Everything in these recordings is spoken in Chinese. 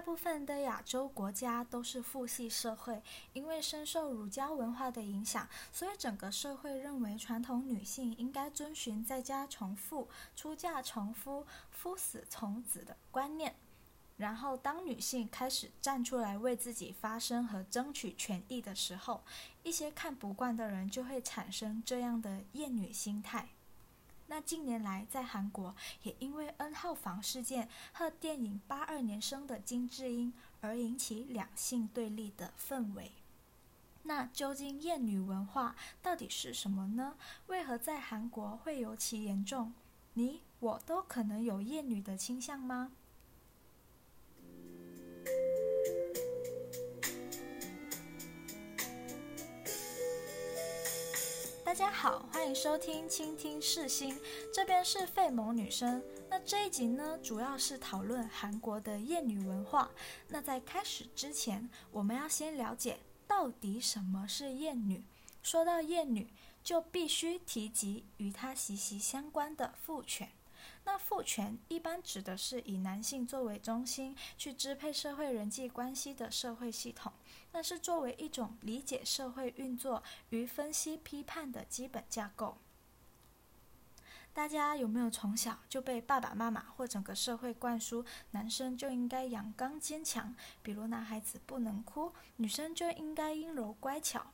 大部分的亚洲国家都是父系社会，因为深受儒家文化的影响，所以整个社会认为传统女性应该遵循在家从父、出嫁从夫、夫死从子的观念。然后，当女性开始站出来为自己发声和争取权益的时候，一些看不惯的人就会产生这样的厌女心态。那近年来，在韩国也因为 N 号房事件和电影八二年生的金智英而引起两性对立的氛围。那究竟厌女文化到底是什么呢？为何在韩国会尤其严重？你我都可能有厌女的倾向吗？大家好，欢迎收听倾听世心，这边是费蒙女生。那这一集呢，主要是讨论韩国的厌女文化。那在开始之前，我们要先了解到底什么是厌女。说到厌女，就必须提及与她息息相关的父权。那父权一般指的是以男性作为中心去支配社会人际关系的社会系统，那是作为一种理解社会运作与分析批判的基本架构。大家有没有从小就被爸爸妈妈或整个社会灌输，男生就应该阳刚坚强，比如男孩子不能哭，女生就应该阴柔乖巧？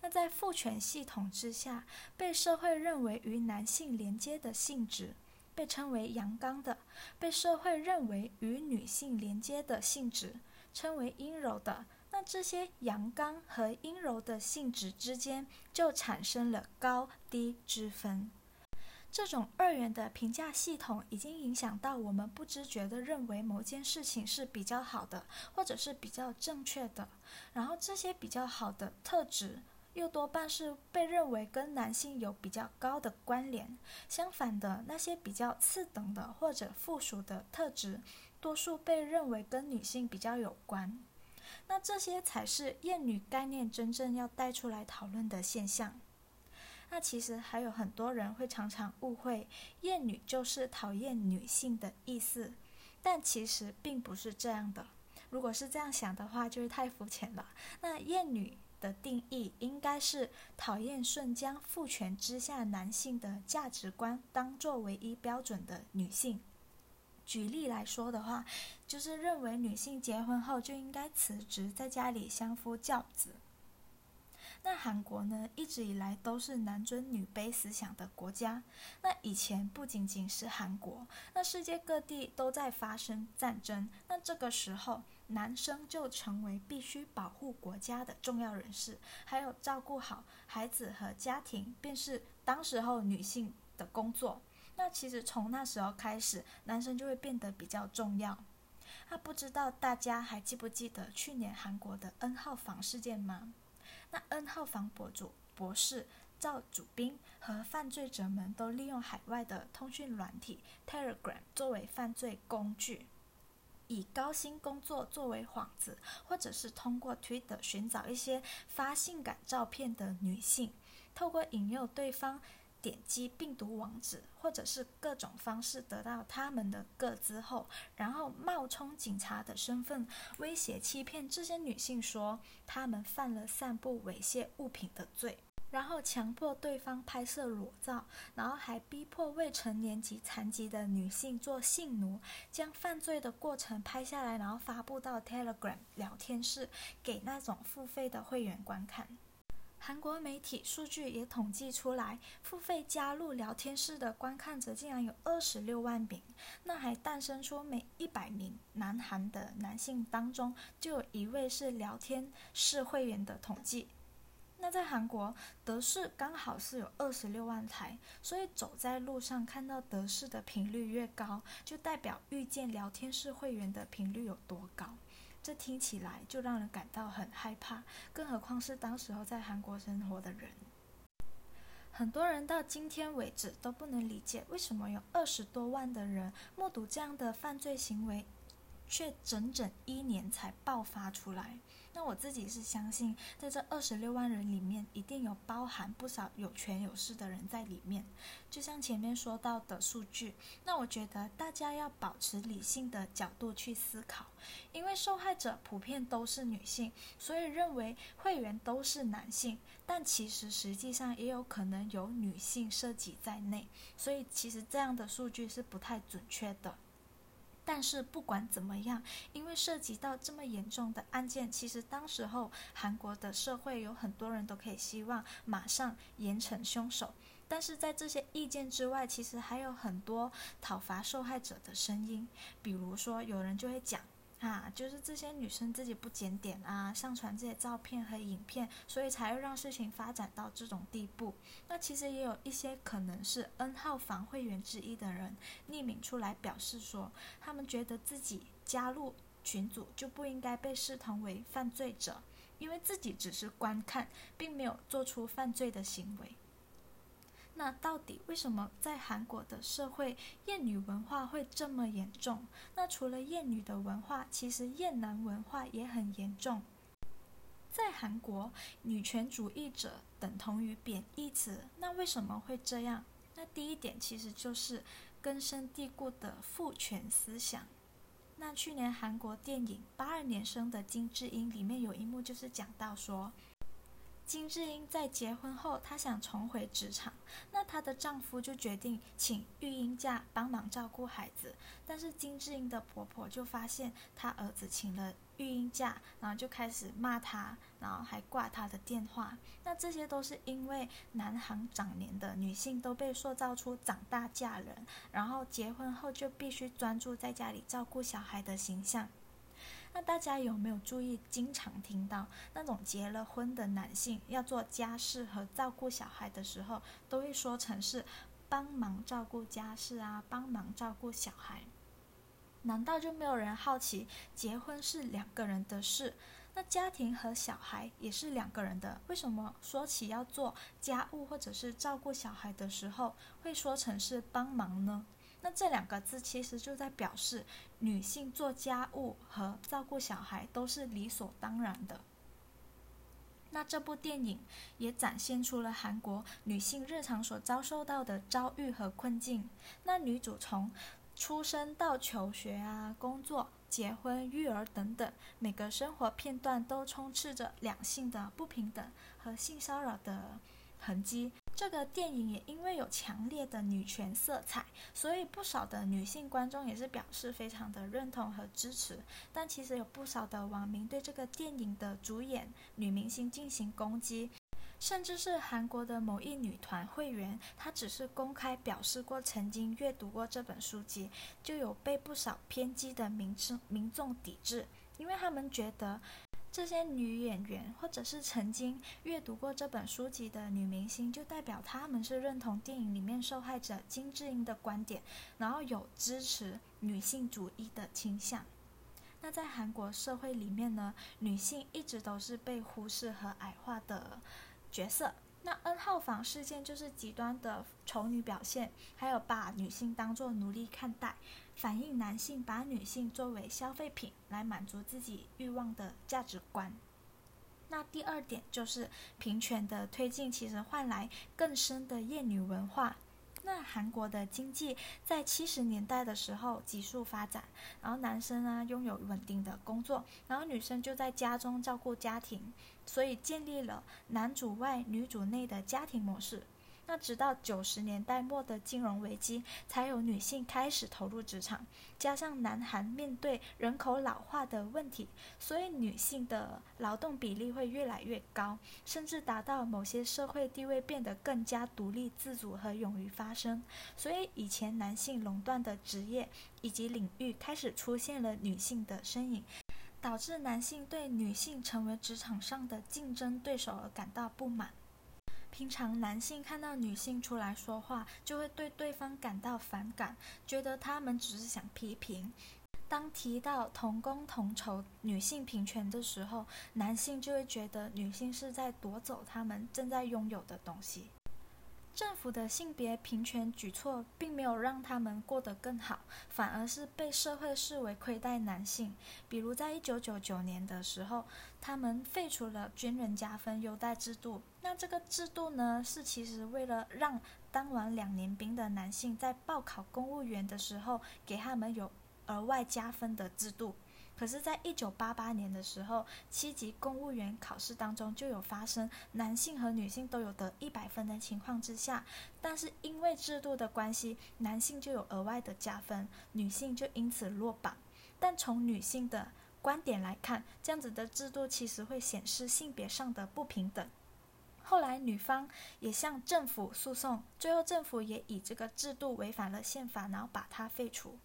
那在父权系统之下，被社会认为与男性连接的性质。被称为阳刚的，被社会认为与女性连接的性质称为阴柔的。那这些阳刚和阴柔的性质之间就产生了高低之分。这种二元的评价系统已经影响到我们不知觉地认为某件事情是比较好的，或者是比较正确的。然后这些比较好的特质。又多半是被认为跟男性有比较高的关联，相反的那些比较次等的或者附属的特质，多数被认为跟女性比较有关。那这些才是厌女概念真正要带出来讨论的现象。那其实还有很多人会常常误会厌女就是讨厌女性的意思，但其实并不是这样的。如果是这样想的话，就是太肤浅了。那厌女。的定义应该是讨厌顺将父权之下男性的价值观当作唯一标准的女性。举例来说的话，就是认为女性结婚后就应该辞职，在家里相夫教子。那韩国呢，一直以来都是男尊女卑思想的国家。那以前不仅仅是韩国，那世界各地都在发生战争。那这个时候，男生就成为必须保护国家的重要人士，还有照顾好孩子和家庭，便是当时候女性的工作。那其实从那时候开始，男生就会变得比较重要。那不知道大家还记不记得去年韩国的 N 号房事件吗？那 N 号房博主博士赵主斌和犯罪者们都利用海外的通讯软体 Telegram 作为犯罪工具。以高薪工作作为幌子，或者是通过 Twitter 寻找一些发性感照片的女性，透过引诱对方点击病毒网址，或者是各种方式得到他们的个资后，然后冒充警察的身份，威胁欺骗这些女性说他们犯了散布猥亵物品的罪。然后强迫对方拍摄裸照，然后还逼迫未成年及残疾的女性做性奴，将犯罪的过程拍下来，然后发布到 Telegram 聊天室给那种付费的会员观看。韩国媒体数据也统计出来，付费加入聊天室的观看者竟然有二十六万名，那还诞生出每一百名南韩的男性当中就有一位是聊天室会员的统计。那在韩国，德式刚好是有二十六万台，所以走在路上看到德式的频率越高，就代表遇见聊天室会员的频率有多高。这听起来就让人感到很害怕，更何况是当时候在韩国生活的人。很多人到今天为止都不能理解，为什么有二十多万的人目睹这样的犯罪行为。却整整一年才爆发出来。那我自己是相信，在这二十六万人里面，一定有包含不少有权有势的人在里面。就像前面说到的数据，那我觉得大家要保持理性的角度去思考，因为受害者普遍都是女性，所以认为会员都是男性，但其实实际上也有可能有女性涉及在内，所以其实这样的数据是不太准确的。但是不管怎么样，因为涉及到这么严重的案件，其实当时候韩国的社会有很多人都可以希望马上严惩凶手。但是在这些意见之外，其实还有很多讨伐受害者的声音，比如说有人就会讲。啊，就是这些女生自己不检点啊，上传这些照片和影片，所以才会让事情发展到这种地步。那其实也有一些可能是 N 号房会员之一的人匿名出来表示说，他们觉得自己加入群组就不应该被视同为犯罪者，因为自己只是观看，并没有做出犯罪的行为。那到底为什么在韩国的社会厌女文化会这么严重？那除了厌女的文化，其实厌男文化也很严重。在韩国，女权主义者等同于贬义词。那为什么会这样？那第一点其实就是根深蒂固的父权思想。那去年韩国电影《八二年生的金智英》里面有一幕就是讲到说。金智英在结婚后，她想重回职场，那她的丈夫就决定请育婴假帮忙照顾孩子。但是金智英的婆婆就发现她儿子请了育婴假，然后就开始骂她，然后还挂她的电话。那这些都是因为南韩长年的女性都被塑造出长大嫁人，然后结婚后就必须专注在家里照顾小孩的形象。那大家有没有注意，经常听到那种结了婚的男性要做家事和照顾小孩的时候，都会说成是帮忙照顾家事啊，帮忙照顾小孩。难道就没有人好奇，结婚是两个人的事，那家庭和小孩也是两个人的，为什么说起要做家务或者是照顾小孩的时候，会说成是帮忙呢？那这两个字其实就在表示，女性做家务和照顾小孩都是理所当然的。那这部电影也展现出了韩国女性日常所遭受到的遭遇和困境。那女主从出生到求学啊、工作、结婚、育儿等等，每个生活片段都充斥着两性的不平等和性骚扰的痕迹。这个电影也因为有强烈的女权色彩，所以不少的女性观众也是表示非常的认同和支持。但其实有不少的网民对这个电影的主演女明星进行攻击，甚至是韩国的某一女团会员，她只是公开表示过曾经阅读过这本书籍，就有被不少偏激的民众民众抵制，因为他们觉得。这些女演员，或者是曾经阅读过这本书籍的女明星，就代表她们是认同电影里面受害者金智英的观点，然后有支持女性主义的倾向。那在韩国社会里面呢，女性一直都是被忽视和矮化的角色。那 N 号房事件就是极端的丑女表现，还有把女性当作奴隶看待。反映男性把女性作为消费品来满足自己欲望的价值观。那第二点就是平权的推进，其实换来更深的厌女文化。那韩国的经济在七十年代的时候急速发展，然后男生呢拥有稳定的工作，然后女生就在家中照顾家庭，所以建立了男主外女主内的家庭模式。那直到九十年代末的金融危机，才有女性开始投入职场。加上南韩面对人口老化的问题，所以女性的劳动比例会越来越高，甚至达到某些社会地位变得更加独立自主和勇于发声。所以以前男性垄断的职业以及领域开始出现了女性的身影，导致男性对女性成为职场上的竞争对手而感到不满。平常男性看到女性出来说话，就会对对方感到反感，觉得他们只是想批评。当提到同工同酬、女性平权的时候，男性就会觉得女性是在夺走他们正在拥有的东西。政府的性别平权举措并没有让他们过得更好，反而是被社会视为亏待男性。比如在一九九九年的时候，他们废除了军人加分优待制度。那这个制度呢，是其实为了让当完两年兵的男性在报考公务员的时候，给他们有额外加分的制度。可是，在一九八八年的时候，七级公务员考试当中就有发生男性和女性都有得一百分的情况之下，但是因为制度的关系，男性就有额外的加分，女性就因此落榜。但从女性的观点来看，这样子的制度其实会显示性别上的不平等。后来女方也向政府诉讼，最后政府也以这个制度违反了宪法，然后把它废除。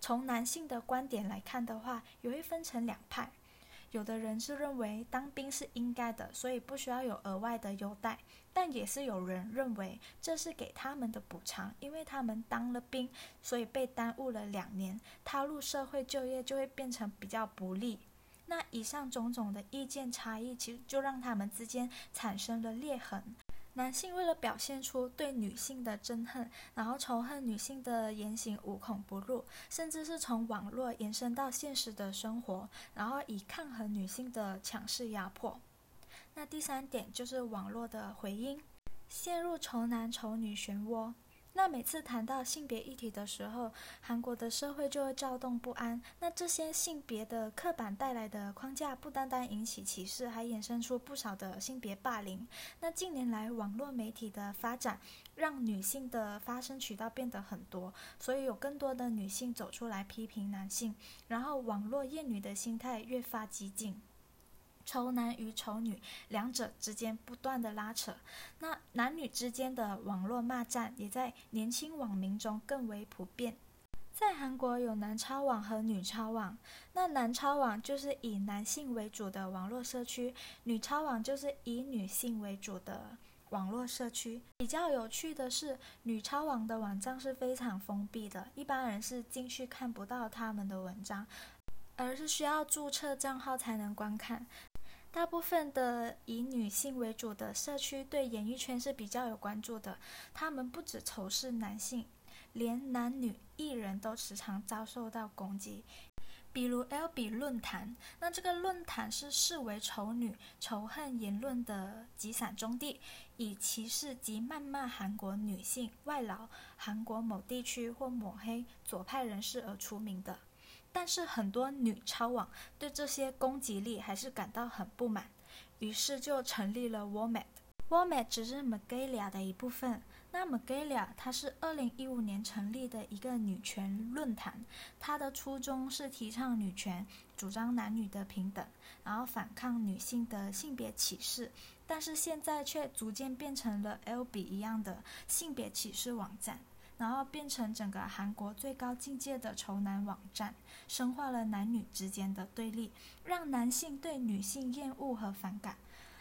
从男性的观点来看的话，也会分成两派。有的人是认为当兵是应该的，所以不需要有额外的优待；但也是有人认为这是给他们的补偿，因为他们当了兵，所以被耽误了两年，踏入社会就业就会变成比较不利。那以上种种的意见差异，其实就让他们之间产生了裂痕。男性为了表现出对女性的憎恨，然后仇恨女性的言行无孔不入，甚至是从网络延伸到现实的生活，然后以抗衡女性的强势压迫。那第三点就是网络的回音，陷入仇男仇女漩涡。那每次谈到性别议题的时候，韩国的社会就会躁动不安。那这些性别的刻板带来的框架，不单单引起歧视，还衍生出不少的性别霸凌。那近年来网络媒体的发展，让女性的发声渠道变得很多，所以有更多的女性走出来批评男性，然后网络厌女的心态越发激进。丑男与丑女两者之间不断的拉扯，那男女之间的网络骂战也在年轻网民中更为普遍。在韩国有男超网和女超网，那男超网就是以男性为主的网络社区，女超网就是以女性为主的网络社区。比较有趣的是，女超网的网站是非常封闭的，一般人是进去看不到他们的文章，而是需要注册账号才能观看。大部分的以女性为主的社区对演艺圈是比较有关注的，他们不止仇视男性，连男女艺人都时常遭受到攻击。比如 L B 论坛，那这个论坛是视为丑女仇恨言论的集散中地，以歧视及谩骂韩国女性、外劳、韩国某地区或抹黑左派人士而出名的。但是很多女超网对这些攻击力还是感到很不满，于是就成立了 Womet。Womet 只是 Magalia 的一部分。那 Magalia 它是二零一五年成立的一个女权论坛，它的初衷是提倡女权，主张男女的平等，然后反抗女性的性别歧视。但是现在却逐渐变成了 L B 一样的性别歧视网站。然后变成整个韩国最高境界的仇男网站，深化了男女之间的对立，让男性对女性厌恶和反感。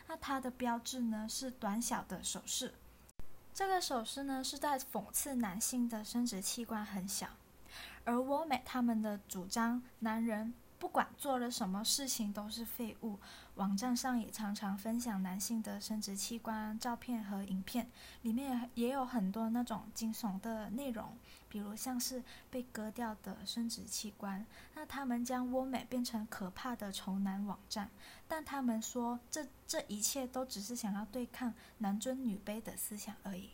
那它的标志呢是短小的手势，这个手势呢是在讽刺男性的生殖器官很小，而我美他们的主张，男人。不管做了什么事情都是废物。网站上也常常分享男性的生殖器官照片和影片，里面也有很多那种惊悚的内容，比如像是被割掉的生殖器官。那他们将窝美变成可怕的仇男网站，但他们说这这一切都只是想要对抗男尊女卑的思想而已。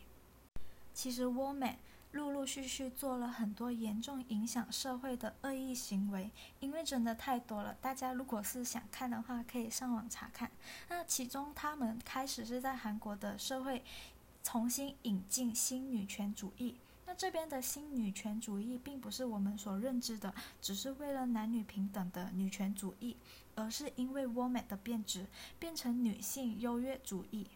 其实窝美。陆陆续续做了很多严重影响社会的恶意行为，因为真的太多了。大家如果是想看的话，可以上网查看。那其中，他们开始是在韩国的社会重新引进新女权主义。那这边的新女权主义，并不是我们所认知的，只是为了男女平等的女权主义，而是因为 woman 的变质，变成女性优越主义。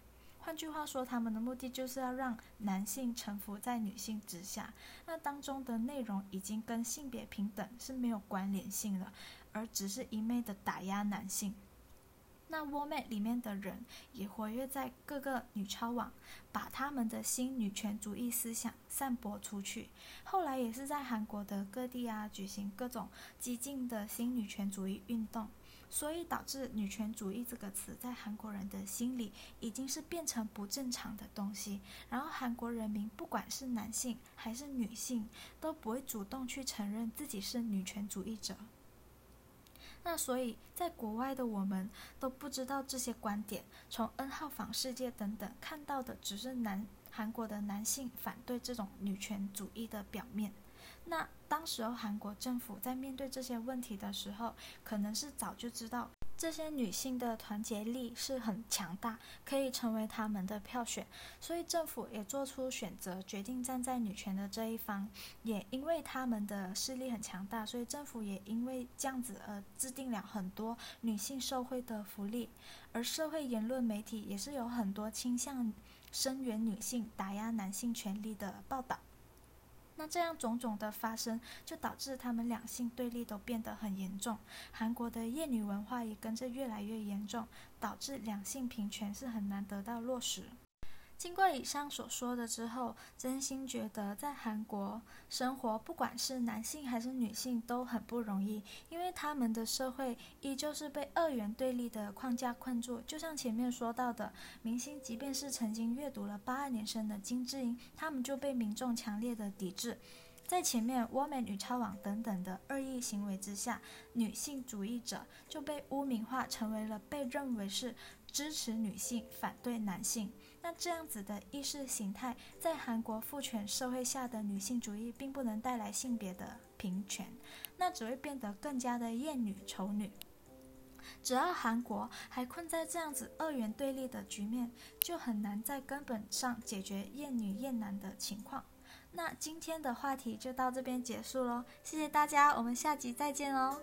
换句话说，他们的目的就是要让男性臣服在女性之下。那当中的内容已经跟性别平等是没有关联性了，而只是一昧的打压男性。那 Woman 里面的人也活跃在各个女超网，把他们的新女权主义思想散播出去。后来也是在韩国的各地啊举行各种激进的新女权主义运动。所以导致女权主义这个词在韩国人的心里已经是变成不正常的东西。然后韩国人民不管是男性还是女性，都不会主动去承认自己是女权主义者。那所以，在国外的我们都不知道这些观点，从 N 号房世界等等看到的只是男韩国的男性反对这种女权主义的表面。那当时候韩国政府在面对这些问题的时候，可能是早就知道。这些女性的团结力是很强大，可以成为他们的票选，所以政府也做出选择，决定站在女权的这一方。也因为他们的势力很强大，所以政府也因为这样子而制定了很多女性社会的福利。而社会言论媒体也是有很多倾向声援女性、打压男性权利的报道。那这样种种的发生，就导致他们两性对立都变得很严重，韩国的厌女文化也跟着越来越严重，导致两性平权是很难得到落实。经过以上所说的之后，真心觉得在韩国生活，不管是男性还是女性都很不容易，因为他们的社会依旧是被二元对立的框架困住。就像前面说到的，明星即便是曾经阅读了八二年生的金智英，他们就被民众强烈的抵制。在前面 Woman 女超网等等的恶意行为之下，女性主义者就被污名化，成为了被认为是支持女性、反对男性。那这样子的意识形态，在韩国父权社会下的女性主义，并不能带来性别的平权，那只会变得更加的厌女丑女。只要韩国还困在这样子二元对立的局面，就很难在根本上解决厌女厌男的情况。那今天的话题就到这边结束喽，谢谢大家，我们下集再见哦。